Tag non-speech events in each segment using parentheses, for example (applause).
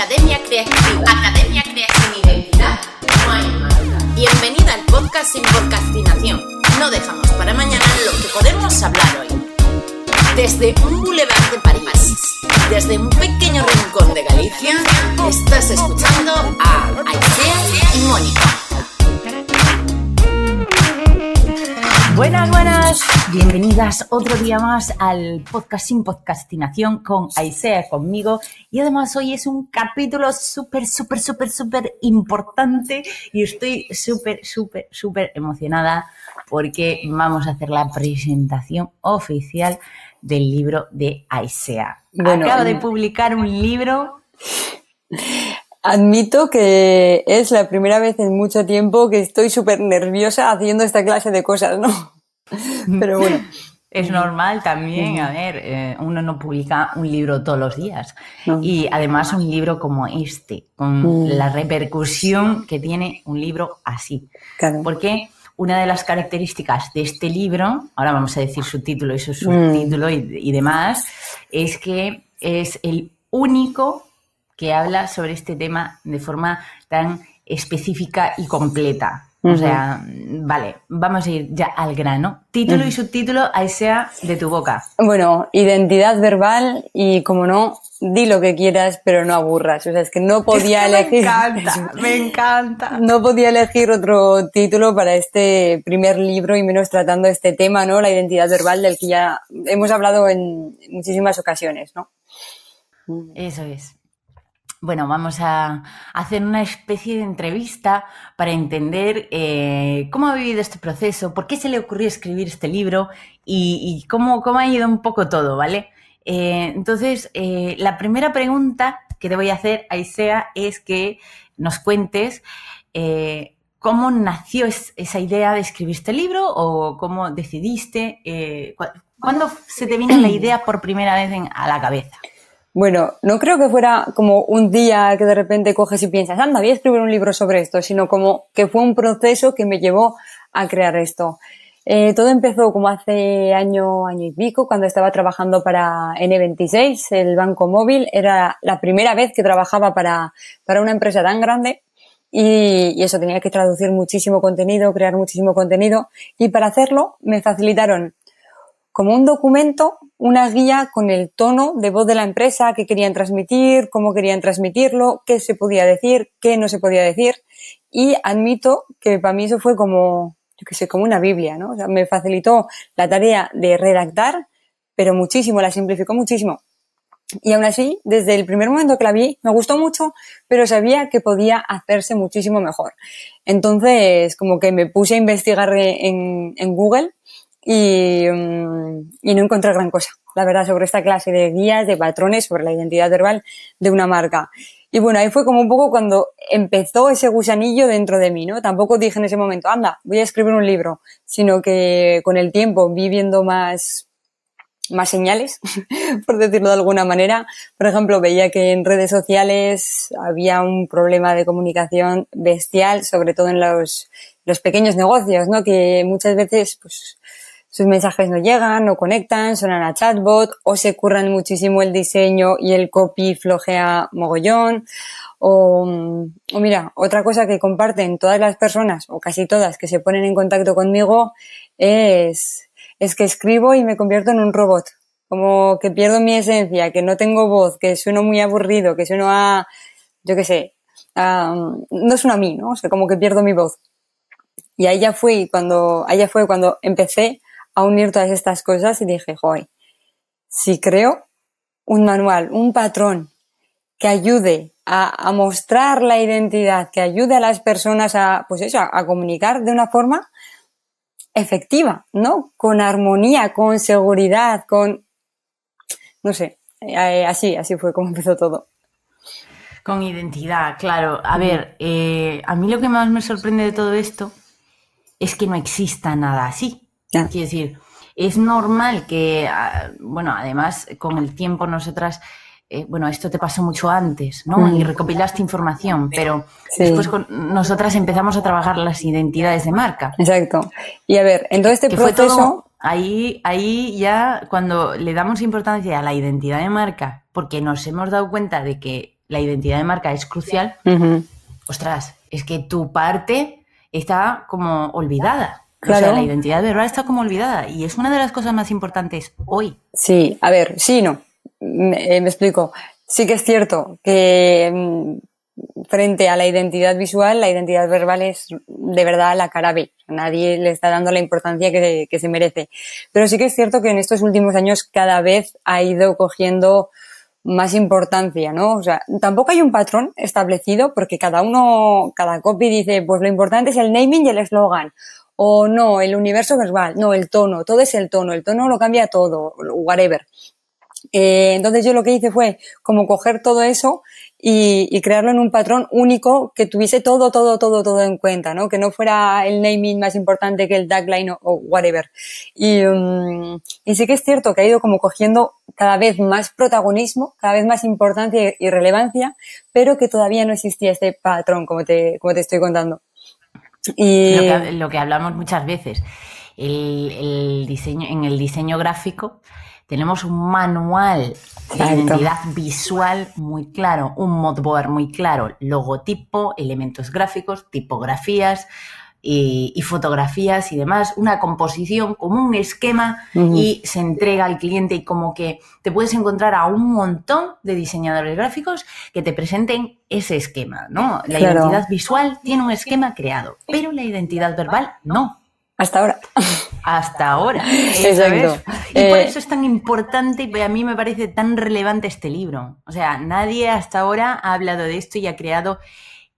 Academia Creativa. Academia Creativa. Identidad. No hay marca. Bienvenida al podcast sin podcastinación. No dejamos para mañana lo que podemos hablar hoy. Desde un boulevard de París, desde un pequeño rincón de Galicia, estás escuchando a Aisea y Mónica. Buenas, buenas. Bienvenidas otro día más al podcast sin podcastinación con Aisea conmigo. Y además hoy es un capítulo súper, súper, súper, súper importante y estoy súper, súper, súper emocionada porque vamos a hacer la presentación oficial del libro de Aisea. Bueno, Acabo de mm. publicar un libro Admito que es la primera vez en mucho tiempo que estoy súper nerviosa haciendo esta clase de cosas, ¿no? (laughs) Pero bueno, Es normal también, a ver, eh, uno no publica un libro todos los días. No. Y además un libro como este, con Mm. la repercusión que tiene un libro así. claro. Porque una de las características de este libro, ahora vamos a decir su título y su Mm. subtítulo y, y demás, es que es el único que habla sobre este tema de forma tan específica y completa. O sea, vale, vamos a ir ya al grano. Título y subtítulo, ahí sea de tu boca. Bueno, identidad verbal y como no, di lo que quieras, pero no aburras. O sea, es que no podía Es que elegir. Me encanta, me (laughs) encanta. No podía elegir otro título para este primer libro y menos tratando este tema, ¿no? La identidad verbal del que ya hemos hablado en muchísimas ocasiones, ¿no? Eso es. Bueno, vamos a hacer una especie de entrevista para entender eh, cómo ha vivido este proceso, por qué se le ocurrió escribir este libro y, y cómo, cómo ha ido un poco todo, ¿vale? Eh, entonces, eh, la primera pregunta que te voy a hacer, Aisea, es que nos cuentes eh, cómo nació es- esa idea de escribir este libro o cómo decidiste, eh, cu- ¿cuándo se te vino la (clears throat) idea por primera vez en- a la cabeza? Bueno, no creo que fuera como un día que de repente coges y piensas, anda, voy a escribir un libro sobre esto, sino como que fue un proceso que me llevó a crear esto. Eh, todo empezó como hace año, año y pico, cuando estaba trabajando para N26, el banco móvil. Era la primera vez que trabajaba para, para una empresa tan grande y, y eso tenía que traducir muchísimo contenido, crear muchísimo contenido y para hacerlo me facilitaron como un documento, una guía con el tono de voz de la empresa, qué querían transmitir, cómo querían transmitirlo, qué se podía decir, qué no se podía decir. Y admito que para mí eso fue como, yo qué sé, como una Biblia, ¿no? O sea, me facilitó la tarea de redactar, pero muchísimo, la simplificó muchísimo. Y aún así, desde el primer momento que la vi, me gustó mucho, pero sabía que podía hacerse muchísimo mejor. Entonces, como que me puse a investigar en, en Google y, mm, y no encontré gran cosa, la verdad, sobre esta clase de guías, de patrones, sobre la identidad verbal de una marca. Y bueno, ahí fue como un poco cuando empezó ese gusanillo dentro de mí, ¿no? Tampoco dije en ese momento, anda, voy a escribir un libro, sino que con el tiempo vi viendo más, más señales, (laughs) por decirlo de alguna manera. Por ejemplo, veía que en redes sociales había un problema de comunicación bestial, sobre todo en los, los pequeños negocios, ¿no? Que muchas veces, pues, sus mensajes no llegan, no conectan, suenan a chatbot, o se curran muchísimo el diseño y el copy flojea mogollón. O, mm, o mira, otra cosa que comparten todas las personas, o casi todas, que se ponen en contacto conmigo, es, es que escribo y me convierto en un robot. Como que pierdo mi esencia, que no tengo voz, que sueno muy aburrido, que sueno a, yo qué sé, a, no sueno a mí, ¿no? O sea, como que pierdo mi voz. Y ahí ya fui cuando, ahí ya fue cuando empecé a unir todas estas cosas y dije, joder, si creo un manual, un patrón que ayude a, mostrar la identidad, que ayude a las personas a, pues eso, a comunicar de una forma efectiva, ¿no? Con armonía, con seguridad, con, no sé, eh, así, así fue como empezó todo. Con identidad, claro. A ver, eh, a mí lo que más me sorprende de todo esto es que no exista nada así. Ya. Quiero decir, es normal que, ah, bueno, además con el tiempo nosotras, eh, bueno, esto te pasó mucho antes, ¿no? Mm. Y recopilaste información, pero Sí. después con- nosotras empezamos a trabajar las identidades de marca. Exacto. Y a ver, en todo este que fue proceso, todo ahí, ahí ya cuando le damos importancia a la identidad de marca, porque nos hemos dado cuenta de que la identidad de marca es crucial, ostras, es que tu parte está como olvidada. Claro. O sea, la identidad verbal está como olvidada y es una de las cosas más importantes hoy. Sí, a ver, sí, no. Me, eh, me explico. Sí que es cierto que mm, frente a la identidad visual, la identidad verbal es de verdad la cara B. Nadie le está dando la importancia que, que se merece. Pero sí que es cierto que en estos últimos años cada vez ha ido cogiendo más importancia, ¿no? O sea, tampoco hay un patrón establecido porque cada uno, cada copy dice, pues lo importante es el naming y el eslogan. O no, el universo verbal, no, el tono, todo es el tono, el tono lo cambia todo, whatever. Eh, entonces yo lo que hice fue como coger todo eso y, crearlo en un patrón único que tuviese todo, todo, todo, todo en cuenta, ¿no? Que no fuera el naming más importante que el tagline o, whatever. Y, um, y sí que es cierto que ha ido como cogiendo cada vez más protagonismo, cada vez más importancia y relevancia, pero que todavía no existía este patrón, como te, como te estoy contando. Y... Lo, que, hablamos muchas veces, el, el diseño, en el diseño gráfico, tenemos un manual de identidad visual muy claro, un moodboard muy claro, logotipo, elementos gráficos, tipografías y, fotografías y demás, una composición como un esquema y se entrega al cliente y como que te puedes encontrar a un montón de diseñadores gráficos que te presenten ese esquema, ¿no? La identidad visual tiene un esquema creado, pero la identidad verbal no. Hasta ahora. Hasta ahora. Exacto. Y por eh, eso es tan importante y a mí me parece tan relevante este libro. O sea, nadie hasta ahora ha hablado de esto y ha creado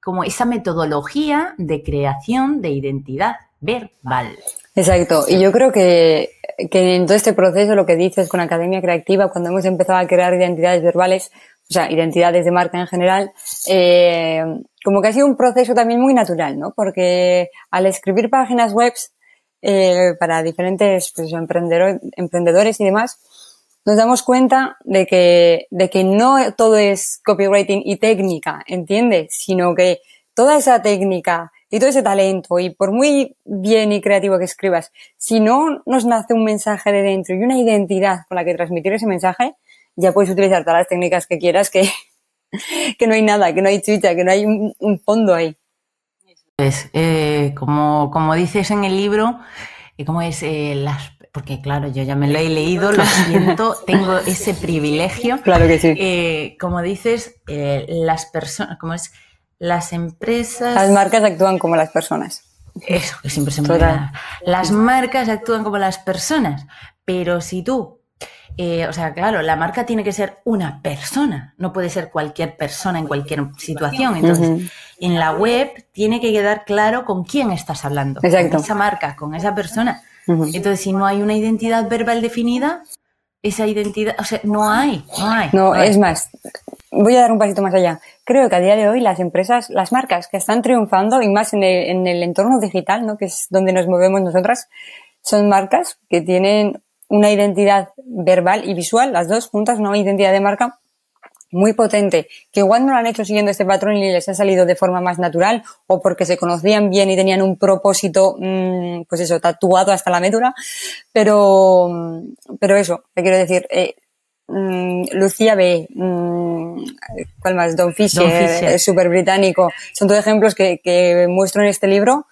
como esa metodología de creación de identidad verbal. Exacto. Y yo creo que, que en todo este proceso, lo que dices con Academia Creativa, cuando hemos empezado a crear identidades verbales, o sea, identidades de marca en general, eh, como que ha sido un proceso también muy natural, ¿no? Porque al escribir páginas web eh, para diferentes pues, emprendedores y demás, nos damos cuenta de que, de que no todo es copywriting y técnica, ¿entiendes? Sino que toda esa técnica y todo ese talento, y por muy bien y creativo que escribas, si no nos nace un mensaje de dentro y una identidad con la que transmitir ese mensaje, ya puedes utilizar todas las técnicas que quieras, que, (laughs) que no hay nada, que no hay chucha, que no hay un fondo ahí. Pues, eh, como, como dices en el libro, eh, como es eh, las porque claro, yo ya me lo he leído, lo (laughs) siento, tengo ese privilegio. Claro que sí. como dices, las personas, como es, las empresas. Las marcas actúan como las personas. Eso, que siempre se me olvida. Las marcas actúan como las personas, pero si tú eh, o sea, claro, la marca tiene que ser una persona, no puede ser cualquier persona en cualquier situación. Entonces, en la web tiene que quedar claro con quién estás hablando, con esa marca, con esa persona. Entonces, si no hay una identidad verbal definida, esa identidad, o sea, no hay, no hay. No, es más, voy a dar un pasito más allá. Creo que a día de hoy las empresas, las marcas que están triunfando, y más en el, en el entorno digital, ¿no? que es donde nos movemos nosotras, son marcas que tienen una identidad verbal y visual, las dos juntas, una identidad de marca muy potente, que igual no lo han hecho siguiendo este patrón y les ha salido de forma más natural o porque se conocían bien y tenían un propósito, mm, pues eso, tatuado hasta la médula, pero, mm, pero eso, te quiero decir, eh, mm, Lucía B, ¿cuál más? Don Fisher, súper británico, son todos ejemplos que, que muestro en este libro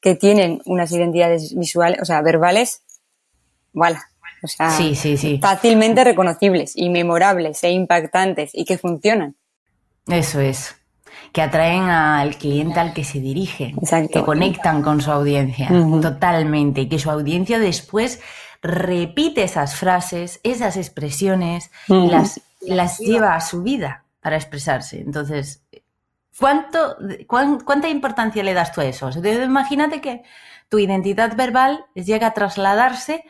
que tienen unas identidades visuales, o sea, verbales, voilà, o sea, sí, sí, sí. fácilmente reconocibles y memorables e impactantes y que funcionan. Eso es. Que atraen al cliente al que se dirige, que conectan con su audiencia totalmente y que su audiencia después repite esas frases, esas expresiones, y las, las lleva a su vida para expresarse. Entonces, ¿cuánto, ¿cuánta importancia le das tú a eso? imagínate que tu identidad verbal llega a trasladarse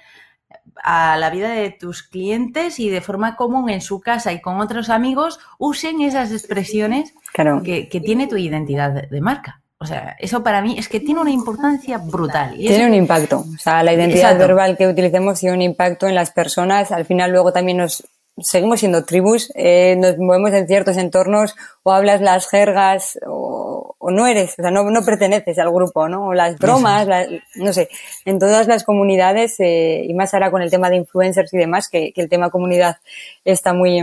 a la vida de tus clientes y de forma común en su casa y con otros amigos usen esas expresiones que, tiene tu identidad de marca. O sea, eso para mí es que tiene una importancia brutal. tiene un impacto. O sea, la identidad verbal que utilicemos tiene un impacto en las personas. Al final luego también nos seguimos siendo tribus, eh, nos movemos en ciertos entornos o hablas las jergas o, no eres, o sea, no, no, perteneces al grupo, ¿no? O las bromas, no sé, en todas las comunidades eh, y más ahora con el tema de influencers y demás, que, que el tema comunidad está muy,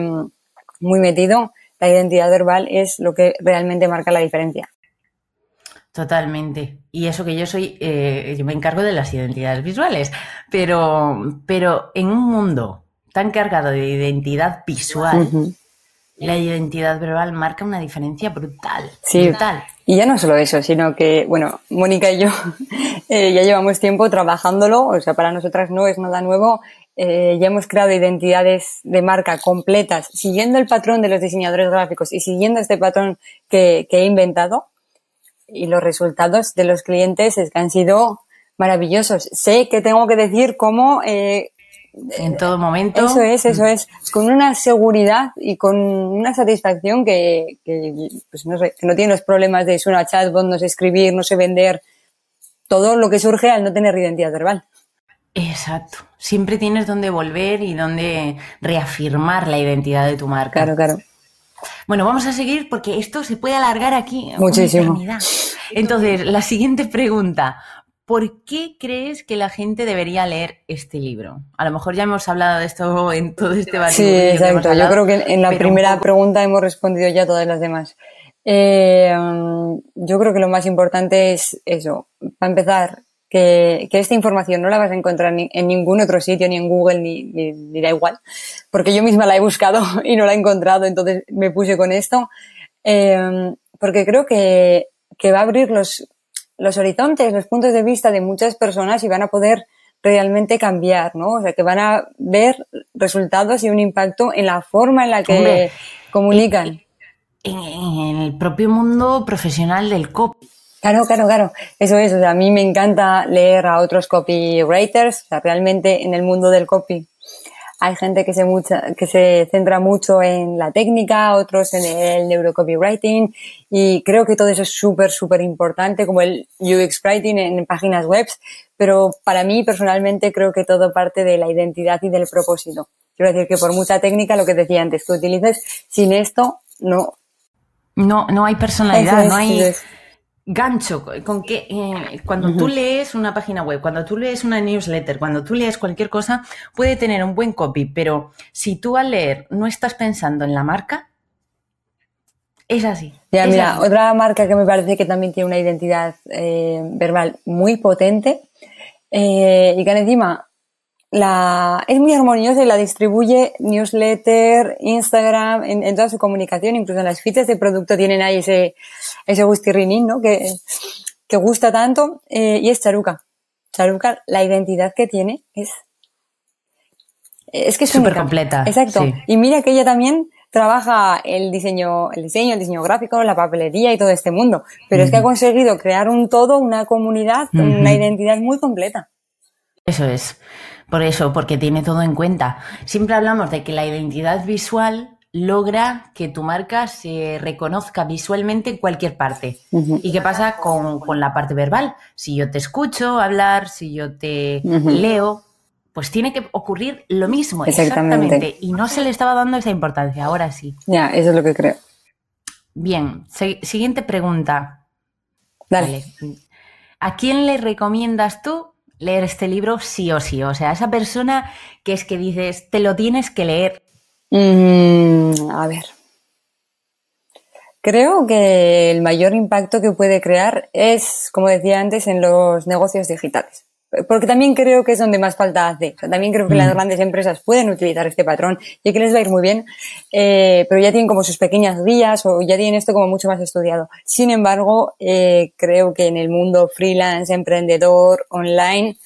muy metido, la identidad verbal es lo que realmente marca la diferencia. Totalmente. Y eso que yo soy, eh, yo me encargo de las identidades visuales, pero, pero en un mundo tan cargado de identidad visual, la identidad verbal marca una diferencia brutal. Sí. Brutal. Y ya no solo eso, sino que, bueno, Mónica y yo (laughs) eh, ya llevamos tiempo trabajándolo, o sea, para nosotras no es nada nuevo. Eh, ya hemos creado identidades de marca completas, siguiendo el patrón de los diseñadores gráficos y siguiendo este patrón que, que he inventado y los resultados de los clientes es que han sido maravillosos. Sé que tengo que decir cómo... Eh, en todo momento. Eso es, eso es. Con una seguridad y con una satisfacción que, que, pues no sé, que no tiene los problemas de una chatbot, no sé escribir, no sé vender. Todo lo que surge al no tener identidad verbal. Exacto. Siempre tienes donde volver y donde reafirmar la identidad de tu marca. Claro, claro. Bueno, vamos a seguir porque esto se puede alargar aquí. Muchísimo. Entonces, la siguiente pregunta. ¿Por qué crees que la gente debería leer este libro? A lo mejor ya hemos hablado de esto en todo este Sí, exacto. Yo creo que en la primera pregunta hemos respondido ya todas las demás. Eh, yo creo que lo más importante es eso. Para empezar, que, esta información no la vas a encontrar en ningún otro sitio, ni en Google, ni, ni, da igual, porque yo misma la he buscado (laughs) y no la he encontrado, entonces me puse con esto, eh, porque creo que, que va a abrir los, los horizontes, los puntos de vista de muchas personas y van a poder realmente cambiar, ¿no? O sea, que van a ver resultados y un impacto en la forma en la que comunican. En, en, el propio mundo profesional del copy. Claro, claro, claro. Eso es. O sea, a mí me encanta leer a otros copywriters. O sea, realmente en el mundo del copy hay gente que se, mucha, que se centra mucho en la técnica, otros en el neurocopywriting y creo que todo eso es súper, súper importante, como el UX writing en páginas web, pero para mí personalmente creo que todo parte de la identidad y del propósito. Quiero decir que por mucha técnica, lo que decía antes, que utilices, sin esto no. No, no hay personalidad, no hay gancho, con que eh, cuando tú lees una página web, cuando tú lees una newsletter, cuando tú lees cualquier cosa, puede tener un buen copy, pero si tú al leer no estás pensando en la marca, es así. Ya, mira, otra marca que me parece que también tiene una identidad eh, verbal muy potente eh, y que encima la, es muy armoniosa y la distribuye newsletter, Instagram, en, toda su comunicación, incluso en las fichas de producto tienen ahí ese, ese gustirrinín, ¿no? Que, que gusta tanto, eh, y es Charuca. Charuca, la identidad que tiene es, es que es súper completa. Exacto. Y mira que ella también trabaja el diseño, el diseño, el diseño gráfico, la papelería y todo este mundo. Pero es que ha conseguido crear un todo, una comunidad, una identidad muy completa. Eso es. Por eso, porque tiene todo en cuenta. Siempre hablamos de que la identidad visual logra que tu marca se reconozca visualmente en cualquier parte. ¿Y qué pasa con, la parte verbal? Si yo te escucho hablar, si yo te leo, pues tiene que ocurrir lo mismo, exactamente. Y no se le estaba dando esa importancia, ahora sí. Ya, eso es lo que creo. Bien, siguiente pregunta. Dale. ¿A quién le recomiendas tú leer este libro sí o sí. O sea, esa persona que es que dices, te lo tienes que leer. Mm, a ver. Creo que el mayor impacto que puede crear es, como decía antes, en los negocios digitales porque también creo que es donde más falta hace. también creo que las mm. grandes empresas pueden utilizar este patrón y que les va a ir muy bien, eh, pero ya tienen como sus pequeñas guías o ya tienen esto como mucho más estudiado. Sin embargo, eh, creo que en el mundo freelance, emprendedor, online,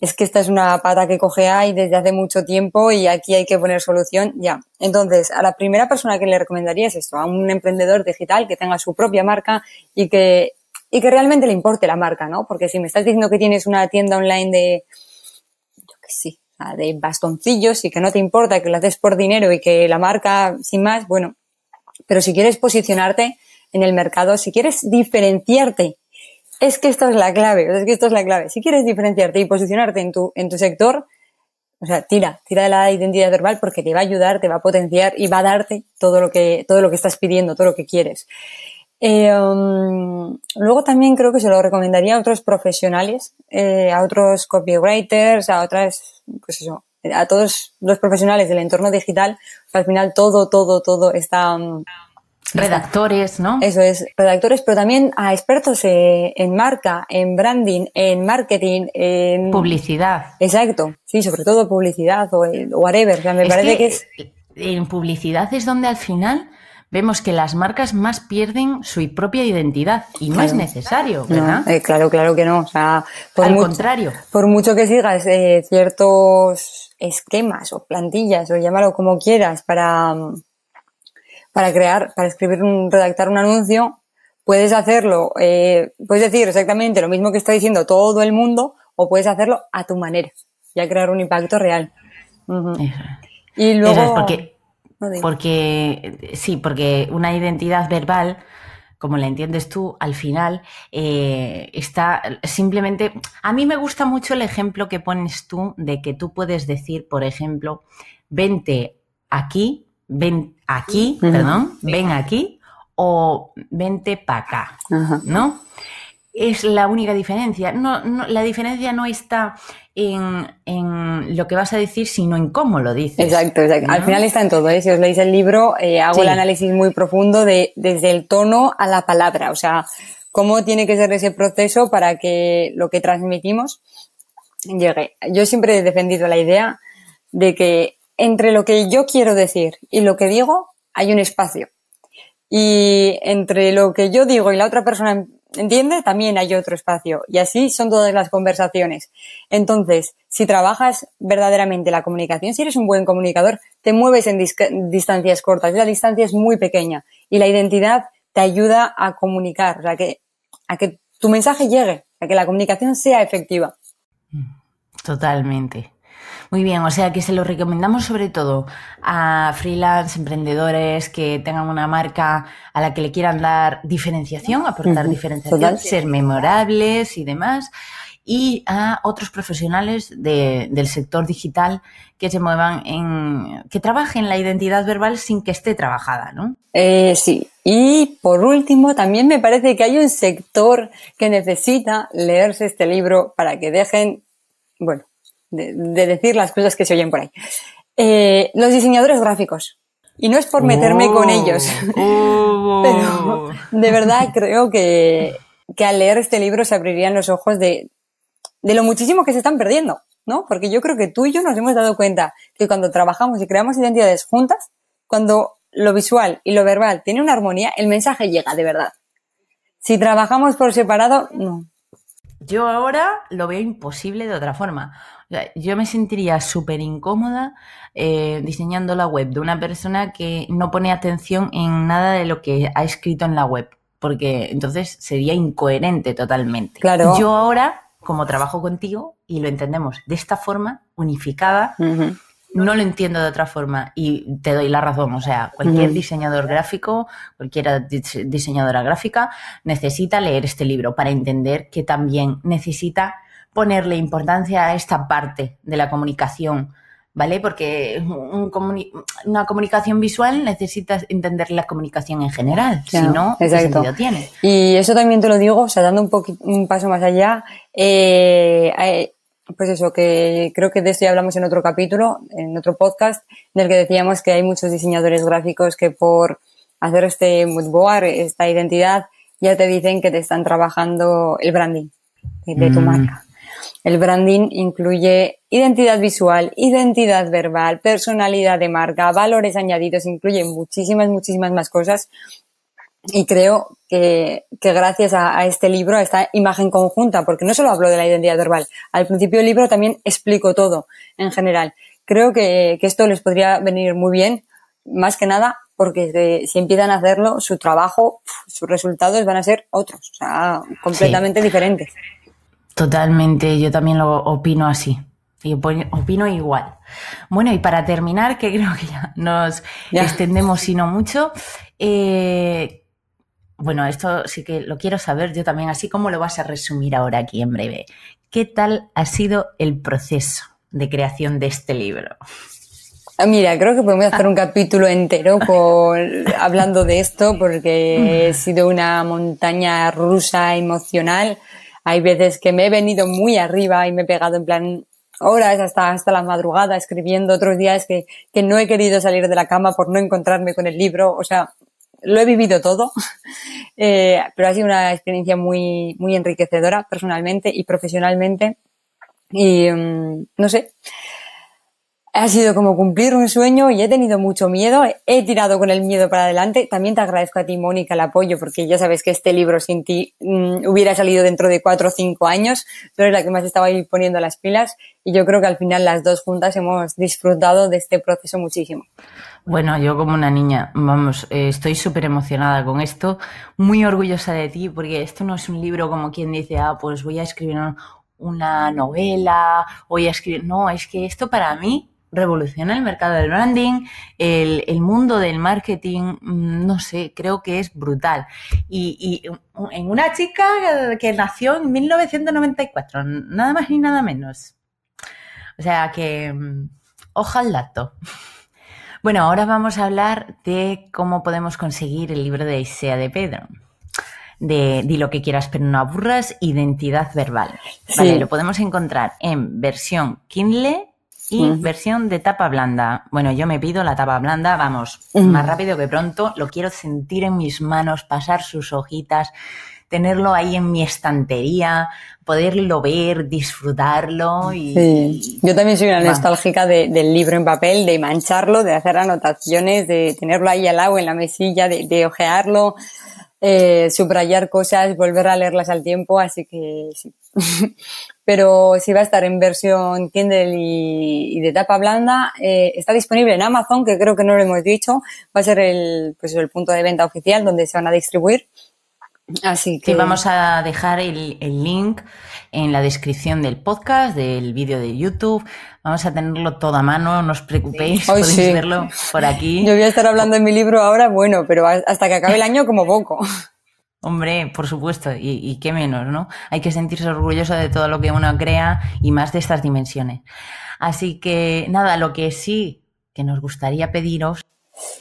es que esta es una pata que coge ahí desde hace mucho tiempo y aquí hay que poner solución ya. Entonces, a la primera persona que le recomendaría es esto, a un emprendedor digital que tenga su propia marca y que y que realmente le importe la marca, ¿no? Porque si me estás diciendo que tienes una tienda online de, yo qué sé, de bastoncillos y que no te importa, que lo haces por dinero y que la marca, sin más, bueno, pero si quieres posicionarte en el mercado, si quieres diferenciarte, es que esto es la clave, es que esto es la clave. Si quieres diferenciarte y posicionarte en tu, en tu sector, o sea, tira, tira de la identidad verbal porque te va a ayudar, te va a potenciar y va a darte todo lo que, todo lo que estás pidiendo, todo lo que quieres. Eh, um, luego también creo que se lo recomendaría a otros profesionales, eh, a otros copywriters, a otras, pues eso, a todos los profesionales del entorno digital, al final todo, todo, todo está... Mm, redactores, ¿no? Eso es, redactores, pero también a expertos eh, en marca, en branding, en marketing, en... Publicidad. Exacto, sí, sobre todo publicidad o whatever. O sea, me parece que, es... En publicidad es donde al final vemos que las marcas más pierden su propia identidad y no es necesario, ¿verdad? Eh, claro, claro que no. O sea, por Al contrario. Por mucho que sigas eh, ciertos esquemas o plantillas o llámalo como quieras para, para crear, para escribir, un, redactar un anuncio, puedes hacerlo, eh, puedes decir exactamente lo mismo que está diciendo todo el mundo o puedes hacerlo a tu manera, ya crear un impacto real. Y luego... porque porque, sí, porque una identidad verbal, como la entiendes tú, al final eh, está simplemente... A mí me gusta mucho el ejemplo que pones tú de que tú puedes decir, por ejemplo, vente aquí, ven aquí, perdón, ven aquí o vente para acá, ¿no? Es la única diferencia. No, la diferencia no está en, lo que vas a decir, sino en cómo lo dices. Exacto, exacto. Al final está en todo. ¿eh? Si os leéis el libro, eh, hago el análisis muy profundo de desde el tono a la palabra. O sea, cómo tiene que ser ese proceso para que lo que transmitimos llegue. Yo siempre he defendido la idea de que entre lo que yo quiero decir y lo que digo hay un espacio. Y entre lo que yo digo y la otra persona ¿entiendes? También hay otro espacio. Y así son todas las conversaciones. Entonces, si trabajas verdaderamente la comunicación, si eres un buen comunicador, te mueves en distancias cortas. La distancia es muy pequeña y la identidad te ayuda a comunicar, o sea, que, a que tu mensaje llegue, a que la comunicación sea efectiva. Totalmente. Muy bien, o sea que se lo recomendamos sobre todo a freelance, emprendedores que tengan una marca a la que le quieran dar diferenciación, aportar diferenciación, ser memorables y demás. Y a otros profesionales del sector digital que se muevan en, que trabajen la identidad verbal sin que esté trabajada, ¿no? Eh, sí. Y por último, también me parece que hay un sector que necesita leerse este libro para que dejen, bueno, de, decir las cosas que se oyen por ahí. Eh, los diseñadores gráficos. Y no es por meterme con ellos, oh. (laughs) pero de verdad creo que, que, al leer este libro se abrirían los ojos de, de lo muchísimo que se están perdiendo, ¿no? Porque yo creo que tú y yo nos hemos dado cuenta que cuando trabajamos y creamos identidades juntas, cuando lo visual y lo verbal tienen una armonía, el mensaje llega de verdad. Si trabajamos por separado, no. Yo ahora lo veo imposible de otra forma yo me sentiría súper incómoda eh, diseñando la web de una persona que no pone atención en nada de lo que ha escrito en la web, porque entonces sería incoherente totalmente. Claro. Yo ahora, como trabajo contigo y lo entendemos de esta forma, unificada, no lo entiendo de otra forma y te doy la razón. O sea, cualquier diseñador gráfico, cualquier diseñadora gráfica necesita leer este libro para entender que también necesita ponerle importancia a esta parte de la comunicación, ¿vale? Porque una comunicación visual necesitas entender la comunicación en general, si no, ¿qué sentido tiene? Y eso también te lo digo, o sea, dando un, un paso más allá, eh, eh, pues eso, que creo que de esto ya hablamos en otro capítulo, en otro podcast, en el que decíamos que hay muchos diseñadores gráficos que por hacer este mood board, esta identidad, ya te dicen que te están trabajando el branding de tu mm. marca. El branding incluye identidad visual, identidad verbal, personalidad de marca, valores añadidos, incluye muchísimas, muchísimas más cosas. Y creo que, gracias a, este libro, a esta imagen conjunta, porque no solo hablo de la identidad verbal, al principio del libro también explico todo en general. Creo que, esto les podría venir muy bien, más que nada porque si empiezan a hacerlo, su trabajo, sus resultados van a ser otros, o sea, completamente diferentes. Totalmente, yo también lo opino así. Y opino igual. Bueno, y para terminar, que (laughs) creo que ya nos extendemos y no mucho, eh, bueno, esto sí que lo quiero saber yo también, así como lo vas a resumir ahora aquí en breve. ¿Qué tal ha sido el proceso de creación de este libro? Ah, mira, creo que podemos hacer un capítulo entero (laughs) hablando de esto porque he sido una montaña rusa emocional hay veces que me he venido muy arriba y me he pegado en plan horas hasta, hasta la madrugada escribiendo, otros días que, que no he querido salir de la cama por no encontrarme con el libro, o sea, lo he vivido todo, (laughs) eh, pero ha sido una experiencia muy, muy enriquecedora personalmente y profesionalmente. Y mm, no sé, ha sido como cumplir un sueño y he tenido mucho miedo. He tirado con el miedo para adelante. También te agradezco a ti, Mónica, el apoyo, porque ya sabes que este libro sin ti mm, hubiera salido dentro de cuatro o cinco años. Tú eres la que más estaba ahí poniendo las pilas y yo creo que al final las dos juntas hemos disfrutado de este proceso muchísimo. Bueno, yo como una niña, vamos, eh, estoy súper emocionada con esto, muy orgullosa de ti, porque esto no es un libro como quien dice, ah, pues voy a escribir una novela, voy a escribir, no, es que esto para mí revoluciona el mercado del branding, el, el, mundo del marketing, mm, no sé, creo que es brutal. Y, y, en una chica que nació en 1994, nada más ni nada menos. O sea que, mm, ojalá dato. Bueno, ahora vamos a hablar de cómo podemos conseguir el libro de Isea de Pedro de Di lo que quieras pero no aburras, identidad verbal. Vale, sí. lo podemos encontrar en versión Kindle y versión de tapa blanda. Bueno, yo me pido la tapa blanda, vamos, más rápido que pronto. Lo quiero sentir en mis manos, pasar sus hojitas, tenerlo ahí en mi estantería, poderlo ver, disfrutarlo. Y, sí. Yo también soy una nostálgica de, del libro en papel, de mancharlo, de hacer anotaciones, de tenerlo ahí al lado en la mesilla, de, de ojearlo. Eh, subrayar cosas, volver a leerlas al tiempo, así que sí. (laughs) Pero si va a estar en versión Kindle y, y de tapa blanda, eh, está disponible en Amazon, que creo que no lo hemos dicho, va a ser el, pues el punto de venta oficial donde se van a distribuir. Así que sí, vamos a dejar el, el, link en la descripción del podcast, del vídeo de YouTube. Vamos a tenerlo todo a mano, no os preocupéis, sí. podéis sí. verlo por aquí. Yo voy a estar hablando en mi libro ahora, bueno, pero hasta que acabe el año como poco. Hombre, por supuesto, y, y, qué menos, ¿no? Hay que sentirse orgulloso de todo lo que uno crea y más de estas dimensiones. Así que nada, lo que sí que nos gustaría pediros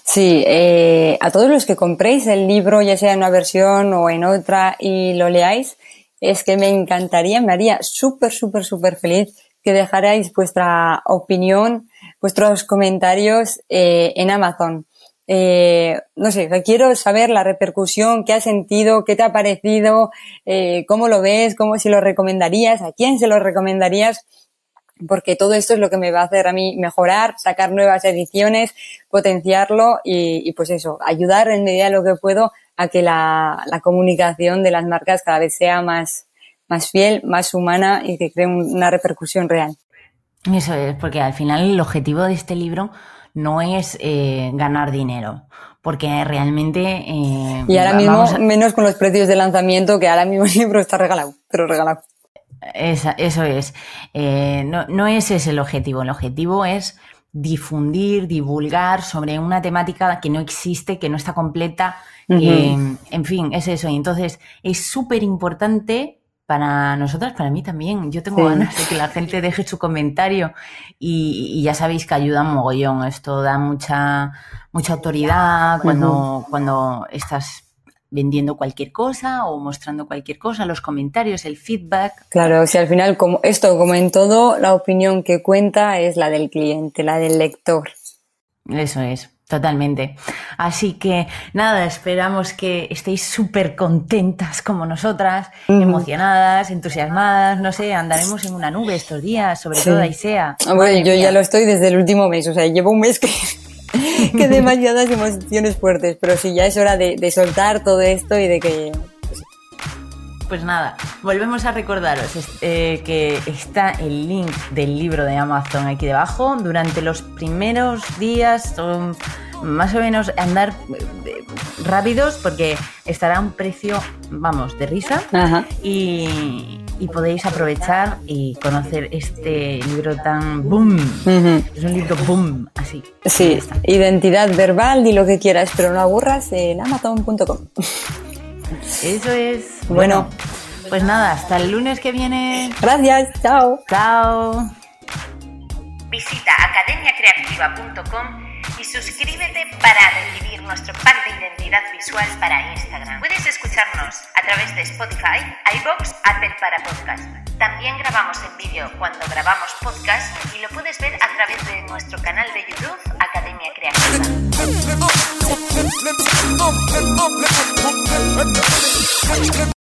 Sí, eh, a todos los que compréis el libro, ya sea en una versión o en otra, y lo leáis, es que me encantaría, me haría súper, súper, súper feliz que dejarais vuestra opinión, vuestros comentarios eh, en Amazon. Eh, no sé, quiero saber la repercusión, qué has sentido, qué te ha parecido, eh, cómo lo ves, cómo si lo recomendarías, a quién se lo recomendarías porque todo esto es lo que me va a hacer a mí mejorar, sacar nuevas ediciones, potenciarlo y, y pues eso, ayudar en medida de lo que puedo a que la, la, comunicación de las marcas cada vez sea más, más fiel, más humana y que cree una repercusión real. Eso es, porque al final el objetivo de este libro no es eh, ganar dinero, porque realmente... Eh, y ahora mismo, a... menos con los precios de lanzamiento, que ahora mismo (laughs) el libro está regalado, pero regalado. Esa, eso es. Eh, no, no ese es el objetivo. El objetivo es difundir, divulgar sobre una temática que no existe, que no está completa. Uh -huh. en fin, es eso. Y entonces es súper importante para nosotras, para mí también. Yo tengo sí. ganas de que la gente deje su comentario y, y, ya sabéis que ayuda un mogollón. Esto da mucha, mucha autoridad cuando, uh -huh. cuando estás vendiendo cualquier cosa o mostrando cualquier cosa, los comentarios, el feedback. Claro, sea, al final, como esto, como en todo, la opinión que cuenta es la del cliente, la del lector. Eso es. Totalmente. Así que nada, esperamos que estéis súper contentas como nosotras, mm. emocionadas, entusiasmadas, no sé, andaremos en una nube estos días, sobre sí. todo Aisea. Bueno, yo mía. ya lo estoy desde el último mes, o sea, llevo un mes que que (laughs) demasiadas emociones fuertes, pero sí, ya es hora de, de soltar todo esto y de que pues nada, volvemos a recordaros eh, que está el link del libro de Amazon aquí debajo. Durante los primeros días, más o menos andar eh, rápidos porque estará a un precio, vamos, de risa. Ajá. Y, y, podéis aprovechar y conocer este libro tan boom. Uh -huh. Es un libro boom, así. Sí, identidad verbal, y lo que quieras, pero no aburras en amazon.com. Eso es. Bueno, pues nada, hasta el lunes que viene. Gracias, chao. Chao. Visita academiacreativa.com y suscríbete para recibir nuestro pack de identidad visual para Instagram. Puedes escucharnos a través de Spotify, iBox, Apple para podcast. También grabamos en vídeo cuando grabamos podcast y lo puedes ver a través de nuestro canal de YouTube Academia Creativa.